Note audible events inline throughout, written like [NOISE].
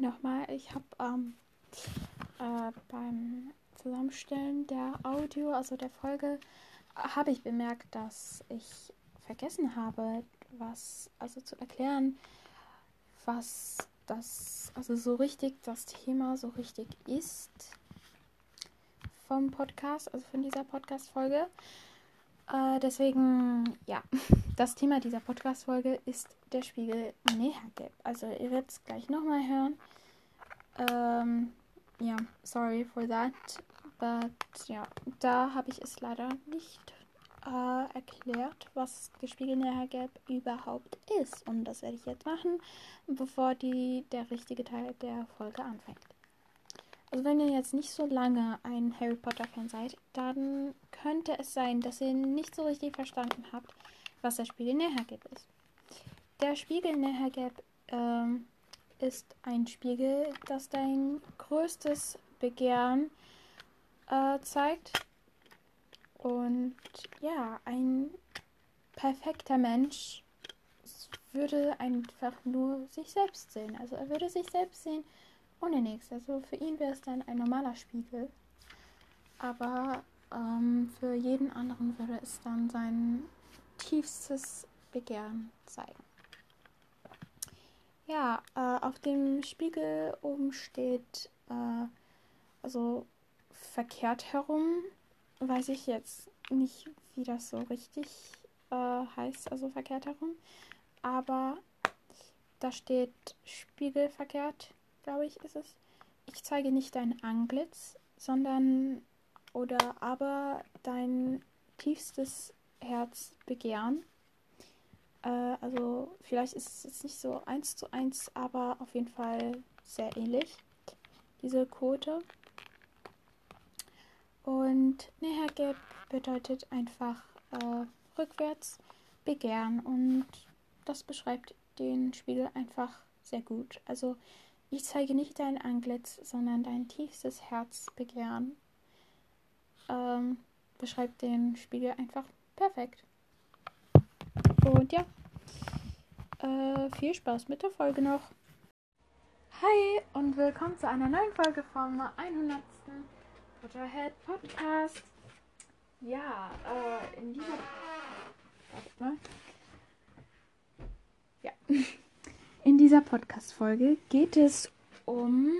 nochmal. Ich habe ähm, äh, beim Zusammenstellen der Audio, also der Folge, habe ich bemerkt, dass ich vergessen habe, was, also zu erklären, was das, also so richtig das Thema so richtig ist vom Podcast, also von dieser Podcast-Folge. Äh, deswegen, ja, [LAUGHS] das Thema dieser Podcast-Folge ist der Spiegel Nähergelb. Also ihr werdet es gleich nochmal hören. Ähm, ja, sorry for that. But ja, da habe ich es leider nicht äh, erklärt, was Gespiegel Nähergelb überhaupt ist. Und das werde ich jetzt machen, bevor die, der richtige Teil der Folge anfängt. Also wenn ihr jetzt nicht so lange ein Harry Potter-Fan seid, dann könnte es sein, dass ihr nicht so richtig verstanden habt, was der Spiegel Nähergelb ist. Der Spiegel Nähergelb ähm, ist ein Spiegel, das dein größtes Begehren äh, zeigt. Und ja, ein perfekter Mensch würde einfach nur sich selbst sehen. Also er würde sich selbst sehen ohne nichts. Also für ihn wäre es dann ein normaler Spiegel. Aber ähm, für jeden anderen würde es dann sein tiefstes Begehren zeigen. Ja, äh, auf dem Spiegel oben steht, äh, also verkehrt herum, weiß ich jetzt nicht, wie das so richtig äh, heißt, also verkehrt herum. Aber da steht Spiegel verkehrt glaube ich, ist es. Ich zeige nicht dein Antlitz, sondern oder aber dein tiefstes Herzbegehren. Äh, also vielleicht ist es jetzt nicht so eins zu eins, aber auf jeden Fall sehr ähnlich. Diese Quote. Und Nähergelb bedeutet einfach äh, rückwärts begehren und das beschreibt den Spiegel einfach sehr gut. Also ich zeige nicht dein Antlitz, sondern dein tiefstes Herzbegehren. Ähm, beschreibt den Spiegel einfach perfekt. Und ja, äh, viel Spaß mit der Folge noch. Hi und willkommen zu einer neuen Folge vom 100. Potterhead Podcast. Ja, äh, in dieser. Warte mal. Ja. [LAUGHS] In dieser Podcast-Folge geht es um,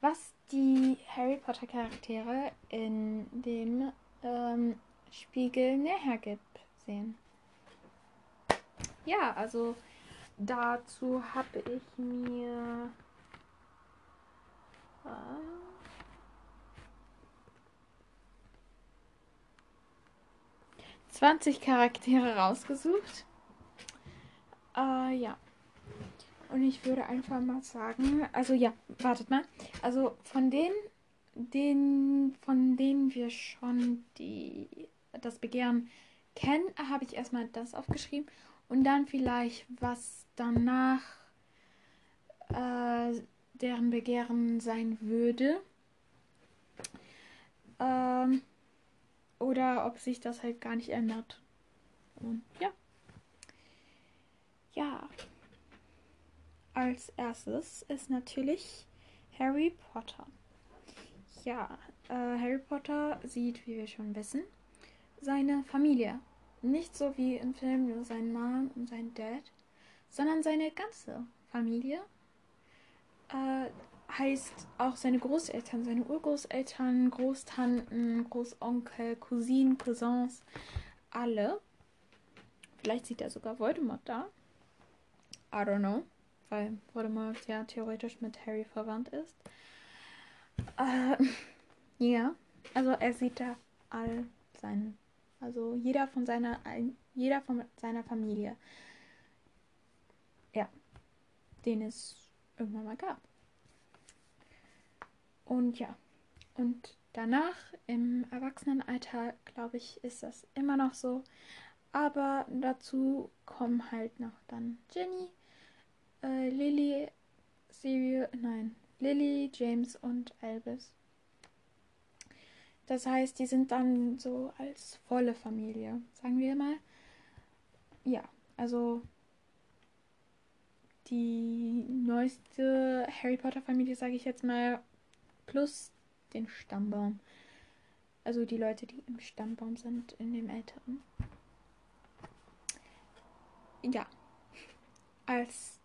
was die Harry Potter-Charaktere in dem ähm, Spiegel näher gibt sehen. Ja, also dazu habe ich mir äh, zwanzig Charaktere rausgesucht. Äh, ja. Und ich würde einfach mal sagen, also ja, wartet mal. Also von denen, den, von denen wir schon die, das Begehren kennen, habe ich erstmal das aufgeschrieben. Und dann vielleicht, was danach äh, deren Begehren sein würde. Ähm, oder ob sich das halt gar nicht ändert. Und ja. Ja. Als erstes ist natürlich Harry Potter. Ja, äh, Harry Potter sieht, wie wir schon wissen, seine Familie. Nicht so wie im Film nur sein Mom und sein Dad, sondern seine ganze Familie. Äh, heißt auch seine Großeltern, seine Urgroßeltern, Großtanten, Großonkel, Cousinen, Cousins, alle. Vielleicht sieht er sogar Voldemort da. I don't know, weil Voldemort ja theoretisch mit Harry verwandt ist. Äh, ja, also er sieht da all seinen, also jeder von seiner, jeder von seiner Familie, ja, den es irgendwann mal gab. Und ja, und danach im Erwachsenenalter, glaube ich, ist das immer noch so. Aber dazu kommen halt noch dann Jenny, äh, Lily, Sirius, nein, Lily, James und Albus. Das heißt, die sind dann so als volle Familie, sagen wir mal. Ja, also die neueste Harry Potter Familie, sage ich jetzt mal, plus den Stammbaum. Also die Leute, die im Stammbaum sind, in dem älteren. Ja. Als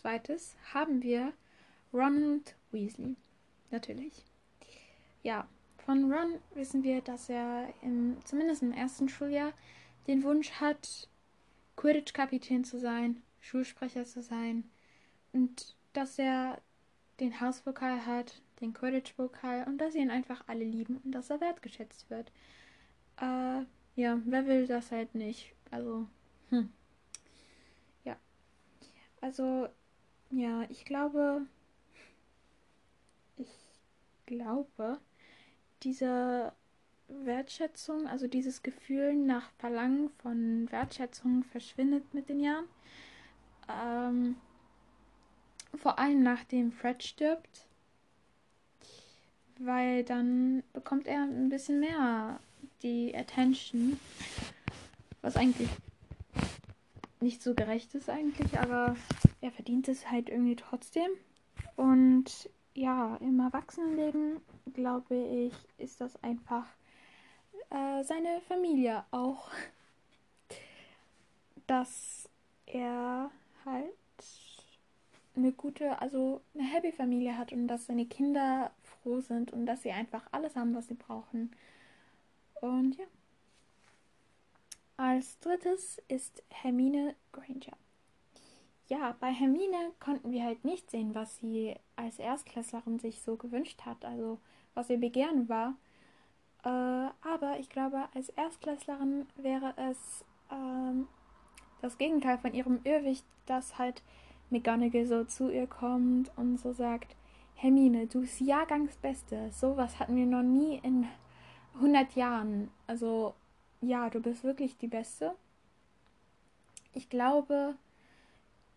zweites haben wir Ronald Weasley. Natürlich. Ja, von Ron wissen wir, dass er im, zumindest im ersten Schuljahr den Wunsch hat, Quidditch-Kapitän zu sein, Schulsprecher zu sein und dass er den Hauspokal hat, den Quidditch-Pokal und dass ihn einfach alle lieben und dass er wertgeschätzt wird. Äh, ja, wer will das halt nicht? Also, hm. Ja. Also, ja, ich glaube, ich glaube, diese Wertschätzung, also dieses Gefühl nach Verlangen von Wertschätzung verschwindet mit den Jahren. Ähm, vor allem nachdem Fred stirbt, weil dann bekommt er ein bisschen mehr die Attention, was eigentlich nicht so gerecht ist eigentlich, aber er verdient es halt irgendwie trotzdem. Und ja, im Erwachsenenleben glaube ich, ist das einfach äh, seine Familie auch, dass er halt eine gute, also eine happy Familie hat und dass seine Kinder froh sind und dass sie einfach alles haben, was sie brauchen. Und ja. Als drittes ist Hermine Granger. Ja, bei Hermine konnten wir halt nicht sehen, was sie als Erstklässlerin sich so gewünscht hat, also was ihr Begehren war. Äh, aber ich glaube, als Erstklässlerin wäre es ähm, das Gegenteil von ihrem Irrwicht, dass halt McGonagall so zu ihr kommt und so sagt, Hermine, du bist Jahrgangsbeste. Sowas hatten wir noch nie in 100 Jahren. Also ja, du bist wirklich die Beste. Ich glaube,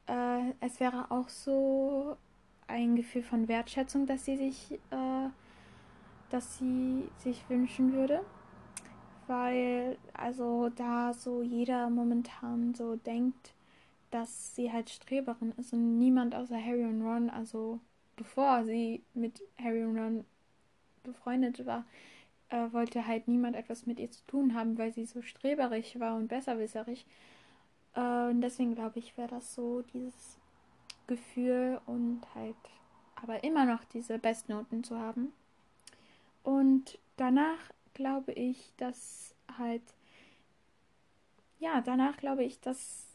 äh, es wäre auch so ein Gefühl von Wertschätzung, dass sie sich äh, das sie sich wünschen würde. Weil, also da so jeder momentan so denkt, dass sie halt Streberin ist und niemand außer Harry und Ron, also bevor sie mit Harry und Ron befreundet war, äh, wollte halt niemand etwas mit ihr zu tun haben, weil sie so streberig war und besserwisserig. Äh, und deswegen glaube ich, wäre das so dieses Gefühl und halt aber immer noch diese Bestnoten zu haben. Und danach glaube ich, dass halt, ja, danach glaube ich, dass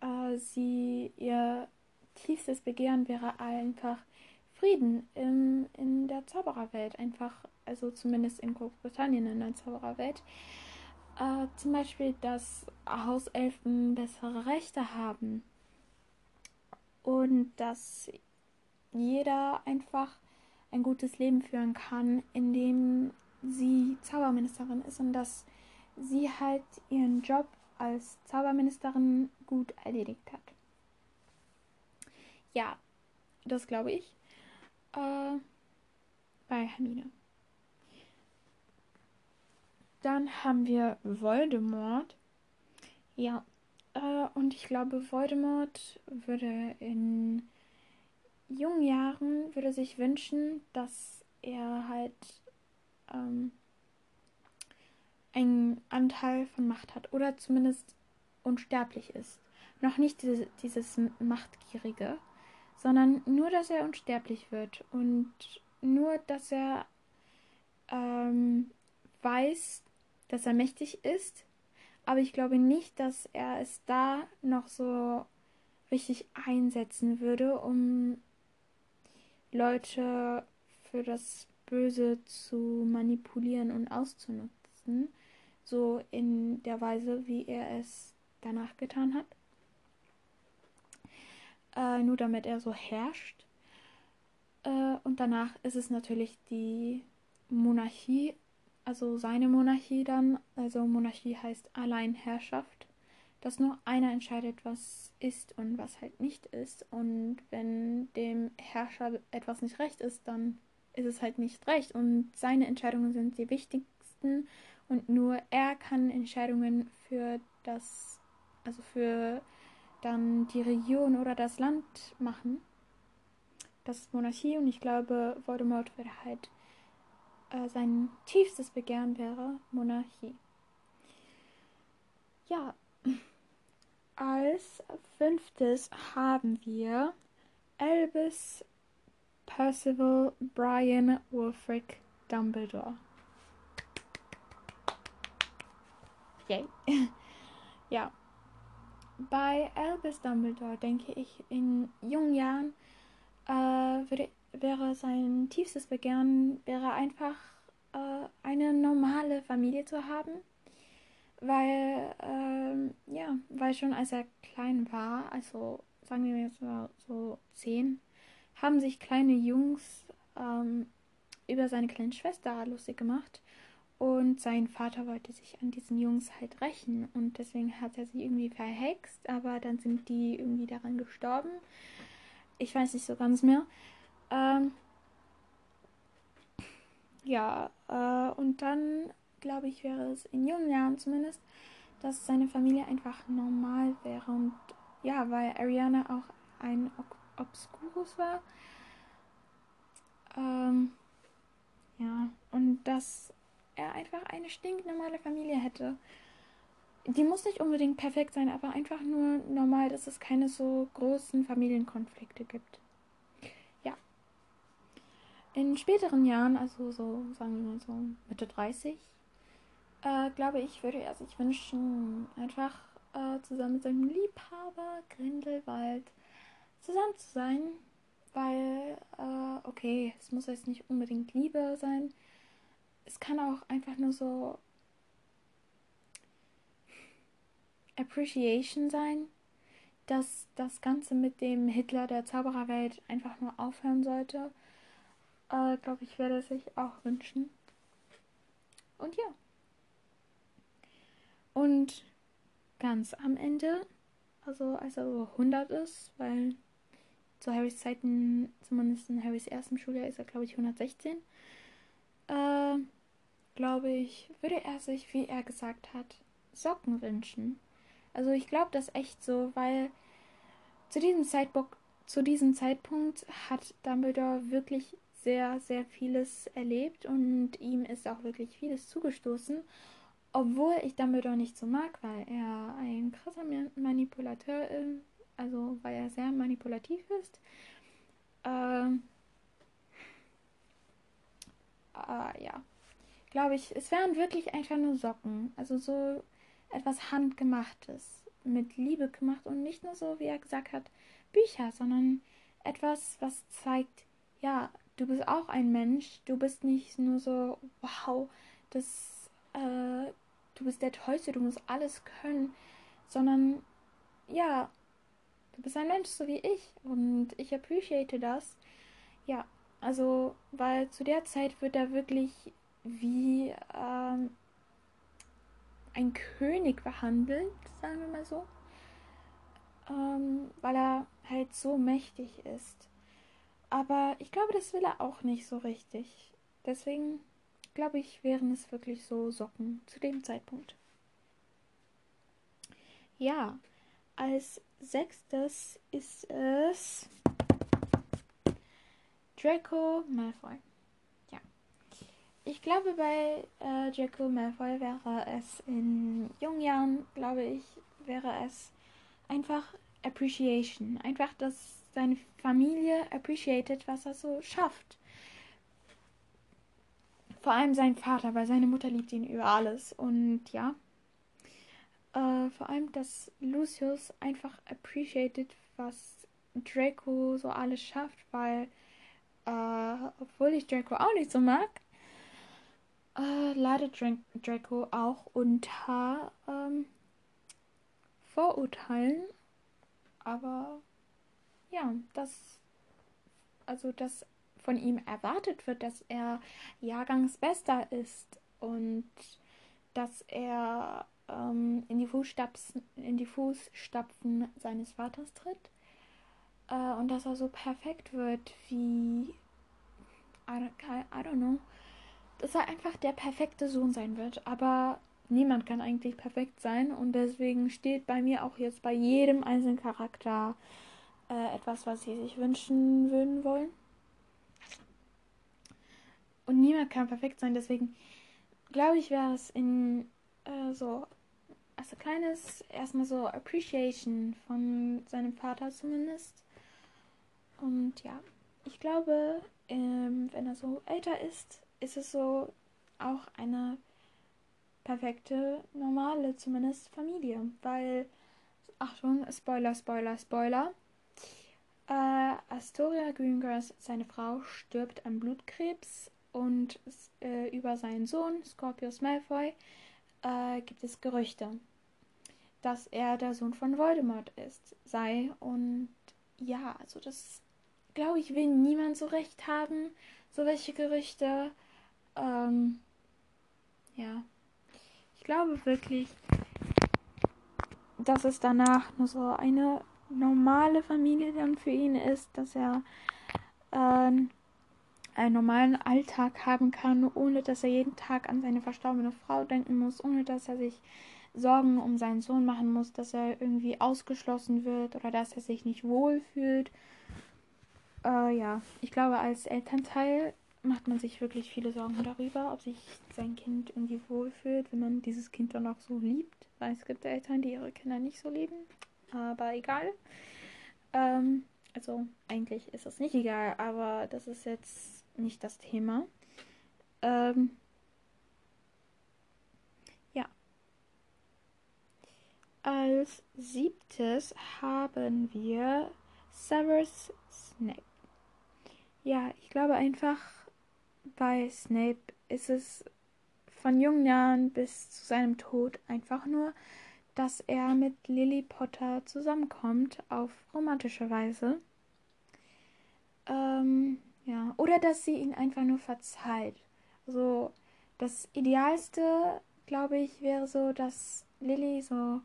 äh, sie ihr tiefstes Begehren wäre einfach Frieden im, in der Zaubererwelt. Einfach, also zumindest in Großbritannien in der Zaubererwelt. Äh, zum Beispiel, dass Hauselfen bessere Rechte haben. Und dass jeder einfach ein gutes Leben führen kann, indem sie Zauberministerin ist und dass sie halt ihren Job als Zauberministerin gut erledigt hat. Ja, das glaube ich. Äh, bei Hermine. Dann haben wir Voldemort. Ja, äh, und ich glaube, Voldemort würde in jungen Jahren würde sich wünschen, dass er halt ähm, einen Anteil von Macht hat oder zumindest unsterblich ist. Noch nicht diese, dieses Machtgierige, sondern nur, dass er unsterblich wird und nur, dass er ähm, weiß, dass er mächtig ist, aber ich glaube nicht, dass er es da noch so richtig einsetzen würde, um Leute für das Böse zu manipulieren und auszunutzen, so in der Weise, wie er es danach getan hat. Äh, nur damit er so herrscht. Äh, und danach ist es natürlich die Monarchie, also seine Monarchie dann. Also Monarchie heißt Alleinherrschaft dass nur einer entscheidet, was ist und was halt nicht ist. Und wenn dem Herrscher etwas nicht recht ist, dann ist es halt nicht recht. Und seine Entscheidungen sind die wichtigsten und nur er kann Entscheidungen für das, also für dann die Region oder das Land machen. Das ist Monarchie und ich glaube, Voldemort würde halt äh, sein tiefstes Begehren wäre Monarchie. Ja, als fünftes haben wir Albus Percival Brian Wolfric Dumbledore. Yay. [LAUGHS] ja. Bei Albus Dumbledore denke ich, in jungen Jahren äh, würde, wäre sein tiefstes Begehren wäre einfach äh, eine normale Familie zu haben, weil äh, ja, weil schon als er klein war, also sagen wir jetzt mal so zehn, haben sich kleine Jungs ähm, über seine kleine Schwester lustig gemacht und sein Vater wollte sich an diesen Jungs halt rächen und deswegen hat er sie irgendwie verhext, aber dann sind die irgendwie daran gestorben. Ich weiß nicht so ganz mehr. Ähm, ja, äh, und dann glaube ich, wäre es in jungen Jahren zumindest, dass seine Familie einfach normal wäre und ja, weil Ariana auch ein Obscurus war. Ähm, ja, und dass er einfach eine stinknormale Familie hätte. Die muss nicht unbedingt perfekt sein, aber einfach nur normal, dass es keine so großen Familienkonflikte gibt. In späteren Jahren, also so, sagen wir mal so Mitte 30, äh, glaube ich, würde er sich wünschen, einfach äh, zusammen mit seinem Liebhaber Grindelwald zusammen zu sein. Weil, äh, okay, es muss jetzt nicht unbedingt Liebe sein es kann auch einfach nur so Appreciation sein, dass das Ganze mit dem Hitler der Zaubererwelt einfach nur aufhören sollte. Äh, Glaube ich, werde es sich auch wünschen. Und ja. Und ganz am Ende, also als er so 100 ist, weil zu Harrys Zeiten, zumindest in Harrys ersten Schuljahr, ist er, glaube ich, 116. Äh, glaube ich, würde er sich, wie er gesagt hat, Socken wünschen. Also ich glaube das echt so, weil zu diesem Zeitpunkt, zu diesem Zeitpunkt hat Dumbledore wirklich sehr, sehr vieles erlebt und ihm ist auch wirklich vieles zugestoßen. Obwohl ich Dumbledore nicht so mag, weil er ein krasser Manipulateur ist, also weil er sehr manipulativ ist. Ähm, äh, ja, glaube ich, es wären wirklich einfach nur Socken. Also so etwas Handgemachtes, mit Liebe gemacht und nicht nur so, wie er gesagt hat, Bücher, sondern etwas, was zeigt, ja, du bist auch ein Mensch, du bist nicht nur so, wow, das, äh, du bist der Tollste, du musst alles können, sondern ja, du bist ein Mensch, so wie ich und ich appreciate das. Ja, also, weil zu der Zeit wird er wirklich wie ähm, ein König behandelt, sagen wir mal so, ähm, weil er halt so mächtig ist. Aber ich glaube, das will er auch nicht so richtig. Deswegen glaube ich, wären es wirklich so Socken zu dem Zeitpunkt. Ja, als sechstes ist es Draco Malfoy. Ich glaube, bei äh, Draco Malfoy wäre es in jungen Jahren, glaube ich, wäre es einfach Appreciation. Einfach, dass seine Familie appreciated, was er so schafft. Vor allem sein Vater, weil seine Mutter liebt ihn über alles. Und ja, äh, vor allem, dass Lucius einfach appreciated, was Draco so alles schafft, weil, äh, obwohl ich Draco auch nicht so mag, äh, leidet Draco auch unter ähm, Vorurteilen. Aber ja, das, also dass von ihm erwartet wird, dass er Jahrgangsbester ist und dass er ähm, in, die Fußstapfen, in die Fußstapfen seines Vaters tritt äh, und dass er so perfekt wird wie I I don't know dass er einfach der perfekte Sohn sein wird. Aber niemand kann eigentlich perfekt sein und deswegen steht bei mir auch jetzt bei jedem einzelnen Charakter äh, etwas, was sie sich wünschen würden wollen. Und niemand kann perfekt sein, deswegen glaube ich, wäre es in äh, so als kleines erstmal so Appreciation von seinem Vater zumindest. Und ja, ich glaube, ähm, wenn er so älter ist, ist es so auch eine perfekte, normale, zumindest Familie. Weil, Achtung, Spoiler, Spoiler, Spoiler. Äh, Astoria Greengrass, seine Frau, stirbt an Blutkrebs und äh, über seinen Sohn, Scorpius Malfoy, äh, gibt es Gerüchte, dass er der Sohn von Voldemort ist, sei. Und ja, also das, glaube ich, will niemand so recht haben, so welche Gerüchte. Ähm, ja, ich glaube wirklich, dass es danach nur so eine normale Familie dann für ihn ist, dass er äh, einen normalen Alltag haben kann, ohne dass er jeden Tag an seine verstorbene Frau denken muss, ohne dass er sich Sorgen um seinen Sohn machen muss, dass er irgendwie ausgeschlossen wird oder dass er sich nicht wohlfühlt. Äh, ja, ich glaube, als Elternteil macht man sich wirklich viele Sorgen darüber, ob sich sein Kind irgendwie wohlfühlt, wenn man dieses Kind dann auch so liebt. Weil es gibt Eltern, die ihre Kinder nicht so lieben. Aber egal. Ähm, also eigentlich ist das nicht egal, aber das ist jetzt nicht das Thema. Ähm, ja. Als siebtes haben wir Severus Snape. Ja, ich glaube einfach, bei Snape ist es von jungen Jahren bis zu seinem Tod einfach nur, dass er mit Lily Potter zusammenkommt auf romantische Weise. Ähm, ja, oder dass sie ihn einfach nur verzeiht. Also das Idealste, glaube ich, wäre so, dass Lily so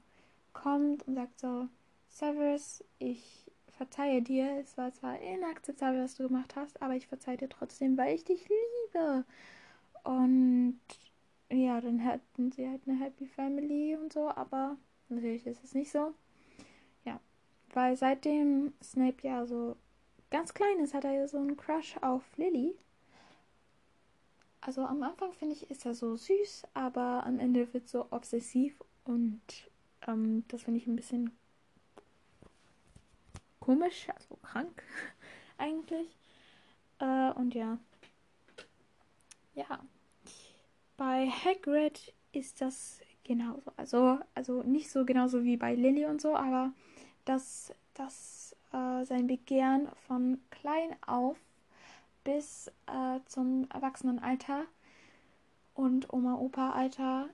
kommt und sagt so, Severus, ich verzeihe dir. Es war zwar inakzeptabel, was du gemacht hast, aber ich verzeihe dir trotzdem, weil ich dich liebe. Und ja, dann hätten sie halt eine Happy Family und so, aber natürlich ist es nicht so. Ja, weil seitdem Snape ja so ganz klein ist, hat er ja so einen Crush auf Lily. Also am Anfang finde ich, ist er so süß, aber am Ende wird so obsessiv und ähm, das finde ich ein bisschen komisch, also krank [LAUGHS] eigentlich. Äh, und ja. Ja. Bei Hagrid ist das genauso. Also, also nicht so genauso wie bei Lily und so, aber dass, dass äh, sein Begehren von klein auf bis äh, zum Erwachsenenalter und Oma-Opa-Alter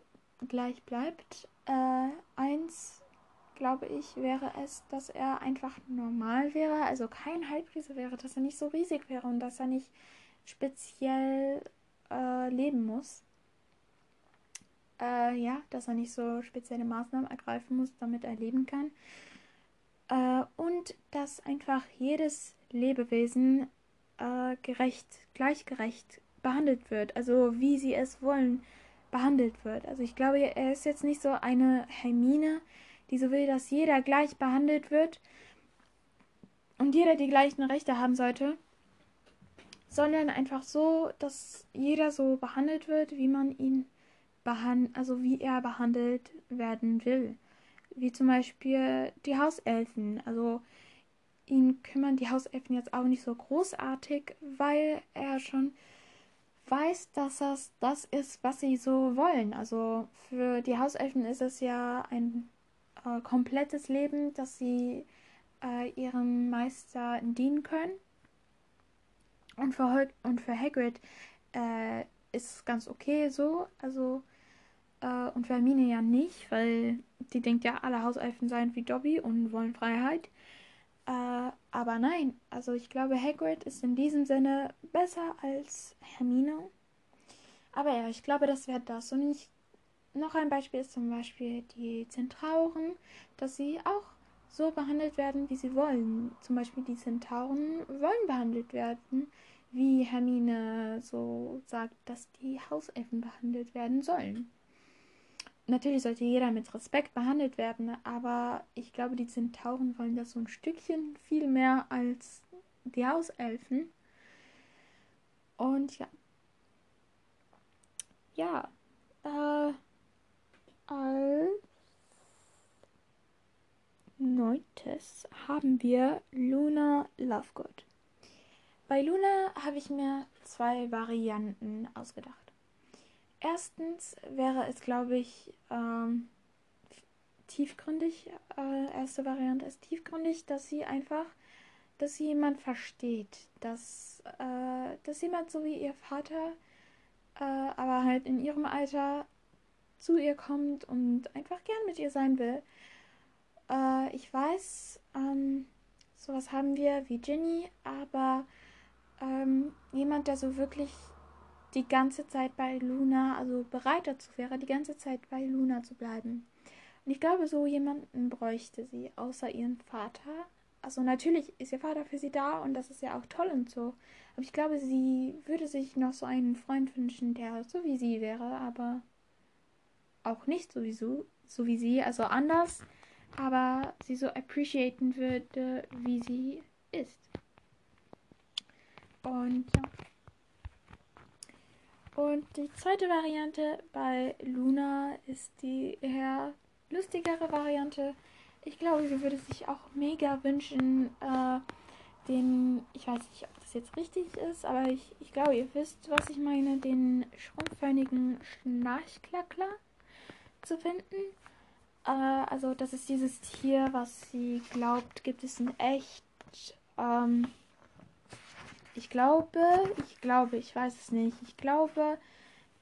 gleich bleibt. Äh, eins glaube ich, wäre es, dass er einfach normal wäre, also kein Halbriese wäre, dass er nicht so riesig wäre und dass er nicht speziell äh, leben muss. Äh, ja, dass er nicht so spezielle Maßnahmen ergreifen muss, damit er leben kann. Äh, und dass einfach jedes Lebewesen äh, gerecht, gleichgerecht behandelt wird, also wie sie es wollen, behandelt wird. Also ich glaube, er ist jetzt nicht so eine Hermine, die so will, dass jeder gleich behandelt wird und jeder die gleichen Rechte haben sollte, sondern einfach so, dass jeder so behandelt wird, wie man ihn also wie er behandelt werden will. Wie zum Beispiel die Hauselfen. Also ihn kümmern die Hauselfen jetzt auch nicht so großartig, weil er schon weiß, dass das das ist, was sie so wollen. Also für die Hauselfen ist es ja ein äh, komplettes Leben, dass sie äh, ihrem Meister dienen können. Und für, und für Hagrid äh, ist es ganz okay so. Also, äh, und für Hermine ja nicht, weil die denkt ja, alle Hauselfen seien wie Dobby und wollen Freiheit. Äh, aber nein, also ich glaube, Hagrid ist in diesem Sinne besser als Hermine. Aber ja, ich glaube, das wäre das. Und ich noch ein Beispiel ist zum Beispiel die Zentauren, dass sie auch so behandelt werden, wie sie wollen. Zum Beispiel die Zentauren wollen behandelt werden, wie Hermine so sagt, dass die Hauselfen behandelt werden sollen. Natürlich sollte jeder mit Respekt behandelt werden, aber ich glaube, die Zentauren wollen das so ein Stückchen viel mehr als die Hauselfen. Und ja. Ja. Äh, als neuntes haben wir Luna Lovegood. Bei Luna habe ich mir zwei Varianten ausgedacht. Erstens wäre es, glaube ich, ähm, tiefgründig. Äh, erste Variante ist tiefgründig, dass sie einfach, dass sie jemand versteht, dass, äh, dass jemand so wie ihr Vater, äh, aber halt in ihrem Alter zu ihr kommt und einfach gern mit ihr sein will. Äh, ich weiß, ähm, sowas haben wir wie Ginny, aber ähm, jemand, der so wirklich die ganze Zeit bei Luna, also bereit dazu wäre, die ganze Zeit bei Luna zu bleiben. Und ich glaube, so jemanden bräuchte sie, außer ihren Vater. Also natürlich ist ihr Vater für sie da und das ist ja auch toll und so. Aber ich glaube, sie würde sich noch so einen Freund wünschen, der so wie sie wäre, aber auch nicht sowieso, so wie sie, also anders, aber sie so appreciaten würde, wie sie ist. Und ja. Und die zweite Variante bei Luna ist die eher lustigere Variante. Ich glaube, sie würde sich auch mega wünschen, äh, den, ich weiß nicht, ob das jetzt richtig ist, aber ich, ich glaube, ihr wisst, was ich meine, den schrumpfhörnigen Schnarchklackler zu finden. Äh, also, das ist dieses Tier, was sie glaubt, gibt es in echt. Ähm, ich glaube, ich glaube, ich weiß es nicht. Ich glaube,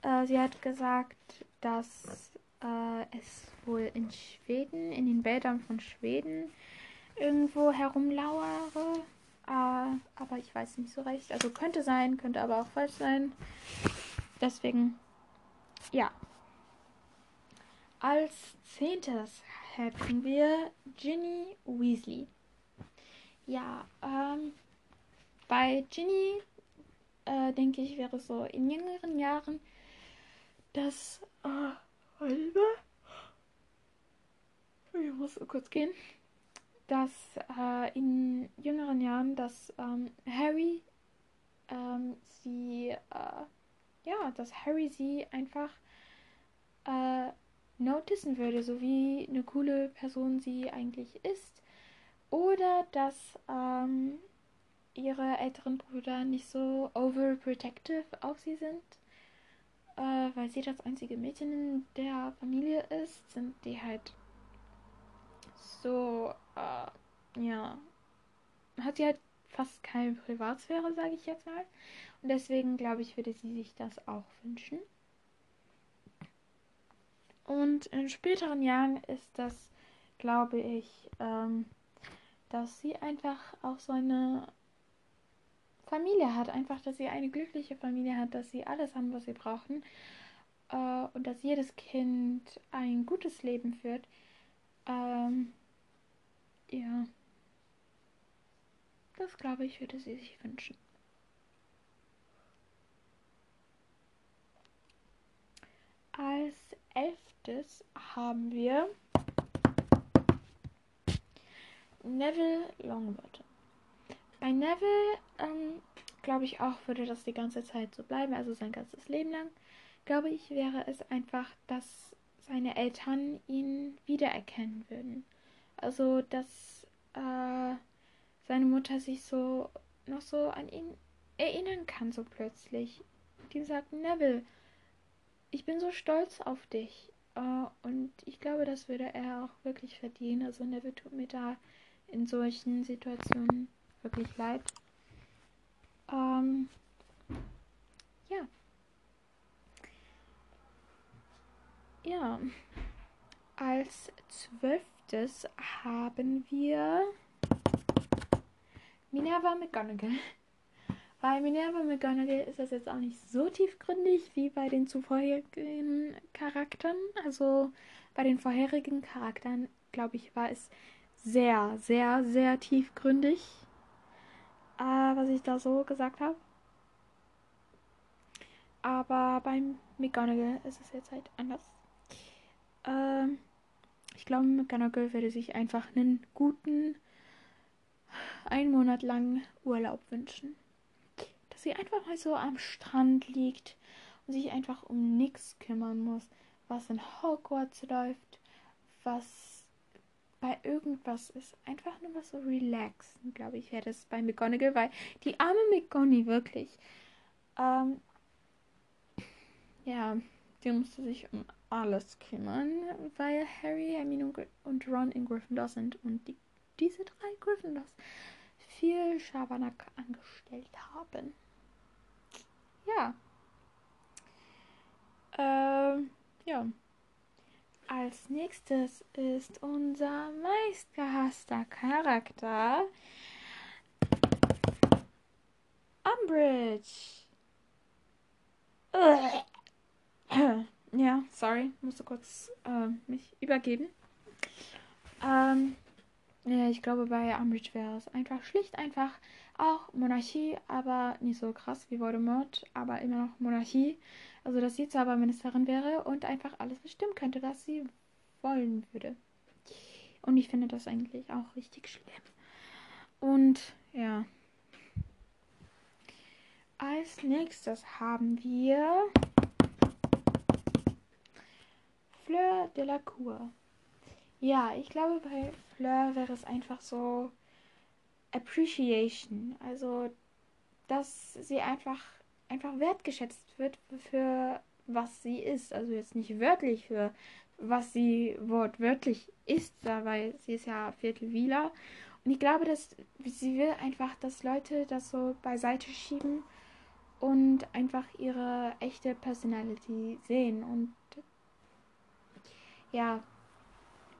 äh, sie hat gesagt, dass äh, es wohl in Schweden, in den Wäldern von Schweden irgendwo herumlauere. Äh, aber ich weiß nicht so recht. Also könnte sein, könnte aber auch falsch sein. Deswegen, ja. Als zehntes hätten wir Ginny Weasley. Ja, ähm, bei Ginny, äh, denke ich, wäre es so in jüngeren Jahren, dass. Äh, ich muss kurz gehen. Dass äh, in jüngeren Jahren, dass ähm, Harry ähm, sie. Äh, ja, dass Harry sie einfach äh, noticen würde, so wie eine coole Person sie eigentlich ist. Oder dass ähm, ihre älteren Brüder nicht so overprotective auf sie sind. Äh, weil sie das einzige Mädchen in der Familie ist, sind die halt so, äh, ja, hat sie halt fast keine Privatsphäre, sage ich jetzt mal. Und deswegen glaube ich, würde sie sich das auch wünschen. Und in späteren Jahren ist das, glaube ich, ähm, dass sie einfach auch so eine Familie hat. Einfach, dass sie eine glückliche Familie hat, dass sie alles haben, was sie brauchen. Äh, und dass jedes Kind ein gutes Leben führt. Ähm, ja. Das glaube ich, würde sie sich wünschen. Als elftes haben wir Neville Longbottom. Bei Neville, ähm, glaube ich auch, würde das die ganze Zeit so bleiben, also sein ganzes Leben lang. Glaube ich, wäre es einfach, dass seine Eltern ihn wiedererkennen würden. Also, dass äh, seine Mutter sich so noch so an ihn erinnern kann, so plötzlich. Die sagt, Neville, ich bin so stolz auf dich. Uh, und ich glaube, das würde er auch wirklich verdienen. Also Neville tut mir da in solchen Situationen wirklich leid. Ähm, ja. Ja. Als zwölftes haben wir Minerva McGonagall. Bei Minerva McGonagall ist das jetzt auch nicht so tiefgründig wie bei den zuvorigen Charakteren. Also bei den vorherigen Charakteren, glaube ich, war es sehr, sehr, sehr tiefgründig äh, was ich da so gesagt habe. Aber beim McGonagall ist es jetzt halt anders. Ähm, ich glaube, McGonagall würde sich einfach einen guten, einen Monat lang Urlaub wünschen. Dass sie einfach mal so am Strand liegt und sich einfach um nichts kümmern muss, was in Hogwarts läuft, was bei irgendwas ist. Einfach nur was so relaxen, glaube ich, wäre das bei McGonagall, weil die arme McGonagall wirklich. Ähm, ja, die musste sich um alles kümmern, weil Harry, Hermine und Ron in Gryffindor sind und die, diese drei Gryffindors viel Schabernack angestellt haben. Ja. Ähm, ja. Als nächstes ist unser meistgehasster Charakter Umbridge. Ja, sorry, musste kurz äh, mich übergeben. Ähm, ja, ich glaube, bei Umbridge wäre es einfach schlicht einfach auch Monarchie, aber nicht so krass wie Voldemort, aber immer noch Monarchie. Also, dass sie Zauberministerin wäre und einfach alles bestimmen könnte, was sie wollen würde. Und ich finde das eigentlich auch richtig schlimm. Und ja. Als nächstes haben wir Fleur de la Cour. Ja, ich glaube, bei Fleur wäre es einfach so Appreciation. Also, dass sie einfach, einfach wertgeschätzt wird für was sie ist. Also jetzt nicht wörtlich für was sie wortwörtlich ist, weil sie ist ja Viertelwieler. Und ich glaube, dass sie will einfach, dass Leute das so beiseite schieben und einfach ihre echte Personality sehen. Und ja,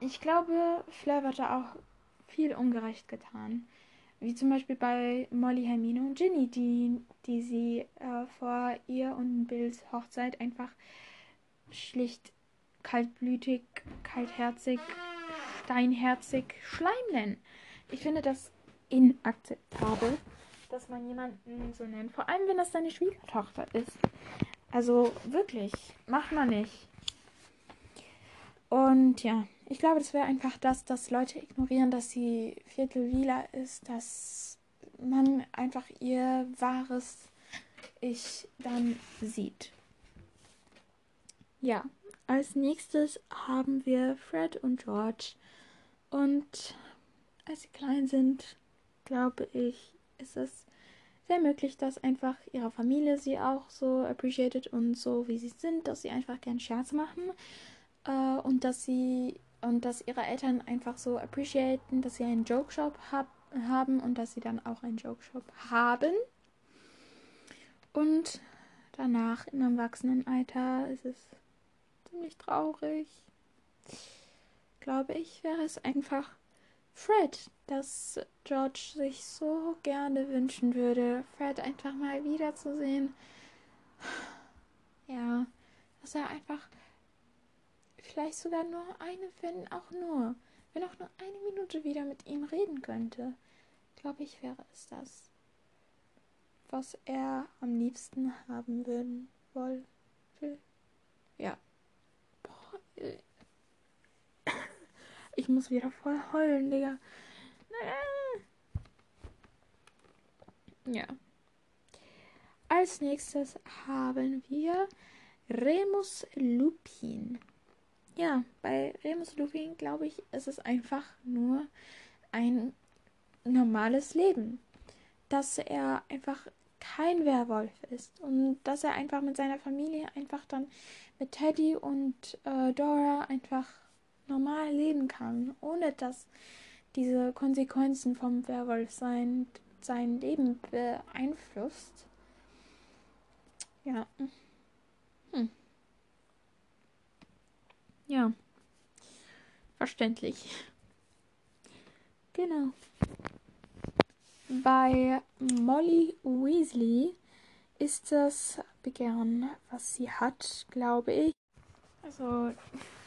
ich glaube, Fleur wird da auch viel ungerecht getan. Wie zum Beispiel bei Molly, Hermine und Ginny, die, die sie äh, vor ihr und Bills Hochzeit einfach schlicht kaltblütig, kaltherzig, steinherzig Schleim nennen. Ich finde das inakzeptabel, dass man jemanden so nennt. Vor allem, wenn das seine Schwiegertochter ist. Also wirklich, macht man nicht. Und ja, ich glaube, das wäre einfach das, dass Leute ignorieren, dass sie Viertel lila ist, dass man einfach ihr wahres Ich dann sieht. Ja, als nächstes haben wir Fred und George. Und als sie klein sind, glaube ich, ist es sehr möglich, dass einfach ihre Familie sie auch so appreciated und so wie sie sind, dass sie einfach gern Scherz machen äh, und dass sie und dass ihre Eltern einfach so appreciaten, dass sie einen Joke Shop hab, haben und dass sie dann auch einen Joke Shop haben. Und danach im Erwachsenenalter ist es ziemlich traurig. Glaube ich, wäre es einfach Fred, dass George sich so gerne wünschen würde, Fred einfach mal wiederzusehen. Ja, dass er einfach vielleicht sogar nur eine, wenn auch nur, wenn auch nur eine Minute wieder mit ihm reden könnte, glaube ich, wäre es das, was er am liebsten haben würden wollen. Ja. Boah, äh. [COUGHS] ich muss wieder voll heulen, Digga. Ja. Als nächstes haben wir Remus Lupin ja, bei Remus Lupin, glaube ich, ist es einfach nur ein normales Leben. Dass er einfach kein Werwolf ist und dass er einfach mit seiner Familie einfach dann mit Teddy und äh, Dora einfach normal leben kann, ohne dass diese Konsequenzen vom Werwolf sein, sein Leben beeinflusst. Ja. Hm. Ja. Verständlich. Genau. Bei Molly Weasley ist das Begehren, was sie hat, glaube ich. Also,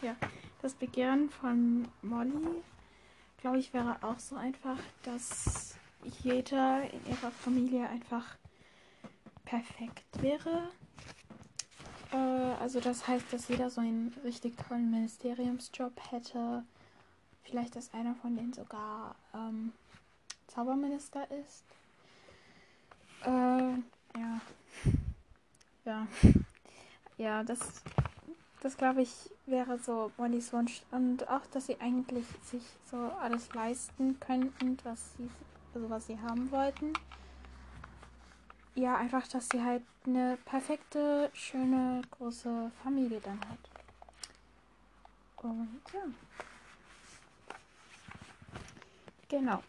ja, das Begehren von Molly, glaube ich, wäre auch so einfach, dass jeder in ihrer Familie einfach perfekt wäre. Äh, also das heißt, dass jeder so einen richtig tollen Ministeriumsjob hätte. Vielleicht, dass einer von denen sogar ähm, Zauberminister ist. Äh, ja. [LAUGHS] Ja. Ja, das, das glaube ich, wäre so Mollys Wunsch. Und auch, dass sie eigentlich sich so alles leisten könnten, was sie, also was sie haben wollten. Ja, einfach, dass sie halt eine perfekte, schöne, große Familie dann hat. Und ja. Genau.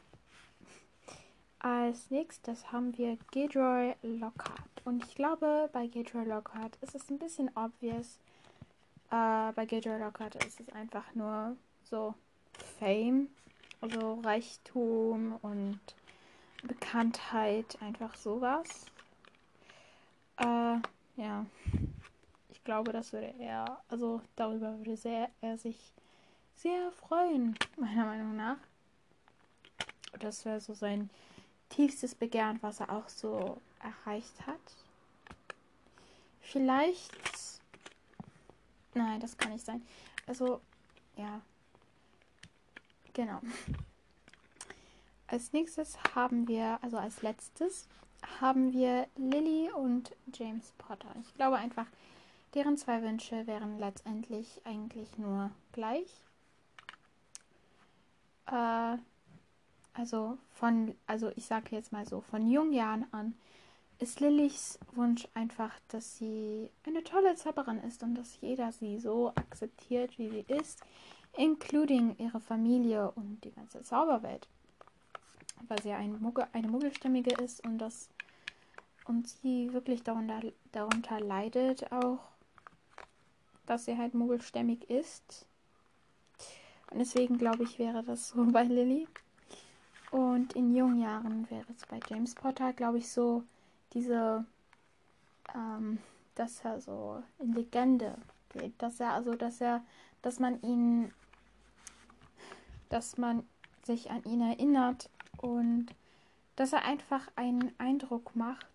Als nächstes haben wir Gilroy Lockhart. Und ich glaube, bei Gilroy Lockhart ist es ein bisschen obvious. Äh, bei Gilroy Lockhart ist es einfach nur so Fame, also Reichtum und Bekanntheit, einfach sowas. Äh, ja. Ich glaube, das würde er, also darüber würde sehr, er sich sehr freuen, meiner Meinung nach. Das wäre so sein tiefstes Begehren, was er auch so erreicht hat. Vielleicht. Nein, das kann nicht sein. Also, ja. Genau. Als nächstes haben wir, also als letztes, haben wir Lily und James Potter. Ich glaube einfach, deren zwei Wünsche wären letztendlich eigentlich nur gleich. Äh, also von, also ich sage jetzt mal so, von jungen Jahren an ist Lillys Wunsch einfach, dass sie eine tolle Zauberin ist und dass jeder sie so akzeptiert, wie sie ist, including ihre Familie und die ganze Zauberwelt. Weil sie ein Muggel, eine Muggelstämmige ist und das und sie wirklich darunter, darunter leidet auch, dass sie halt muggelstämmig ist. Und deswegen glaube ich, wäre das so [LAUGHS] bei Lilly. Und in jungen Jahren wäre es bei James Potter, glaube ich, so diese, ähm, dass er so in Legende geht. Dass er, also, dass er, dass man ihn, dass man sich an ihn erinnert und dass er einfach einen Eindruck macht,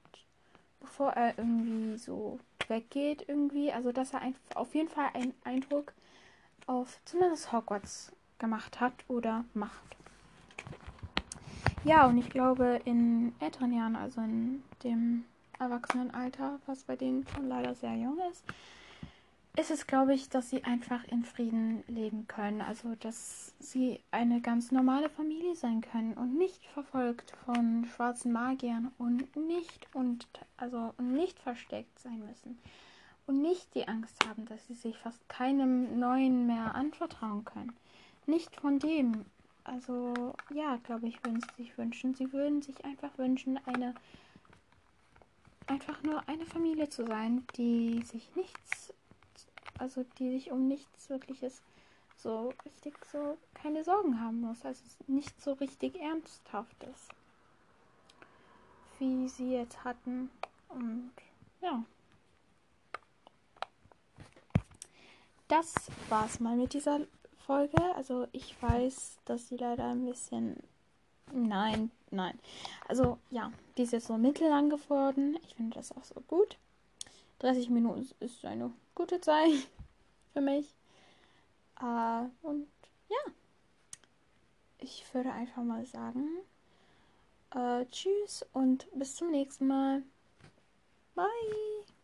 bevor er irgendwie so weggeht irgendwie. Also, dass er einfach auf jeden Fall einen Eindruck auf zumindest Hogwarts gemacht hat oder macht. Ja, und ich glaube, in älteren Jahren, also in dem Erwachsenenalter, was bei denen schon leider sehr jung ist, ist es, glaube ich, dass sie einfach in Frieden leben können. Also, dass sie eine ganz normale Familie sein können und nicht verfolgt von schwarzen Magiern und nicht und also nicht versteckt sein müssen und nicht die Angst haben, dass sie sich fast keinem neuen mehr anvertrauen können. Nicht von dem also ja, glaube ich, würden sie sich wünschen. Sie würden sich einfach wünschen, eine einfach nur eine Familie zu sein, die sich nichts, also die sich um nichts wirkliches so richtig so keine Sorgen haben muss. Also nicht so richtig ernsthaft ist. Wie sie jetzt hatten. Und ja. Das war's mal mit dieser Folge. Also ich weiß, dass sie leider ein bisschen. Nein, nein. Also ja, die ist jetzt so mittellang geworden. Ich finde das auch so gut. 30 Minuten ist eine gute Zeit [LAUGHS] für mich. Uh, und ja, ich würde einfach mal sagen, uh, tschüss und bis zum nächsten Mal. Bye.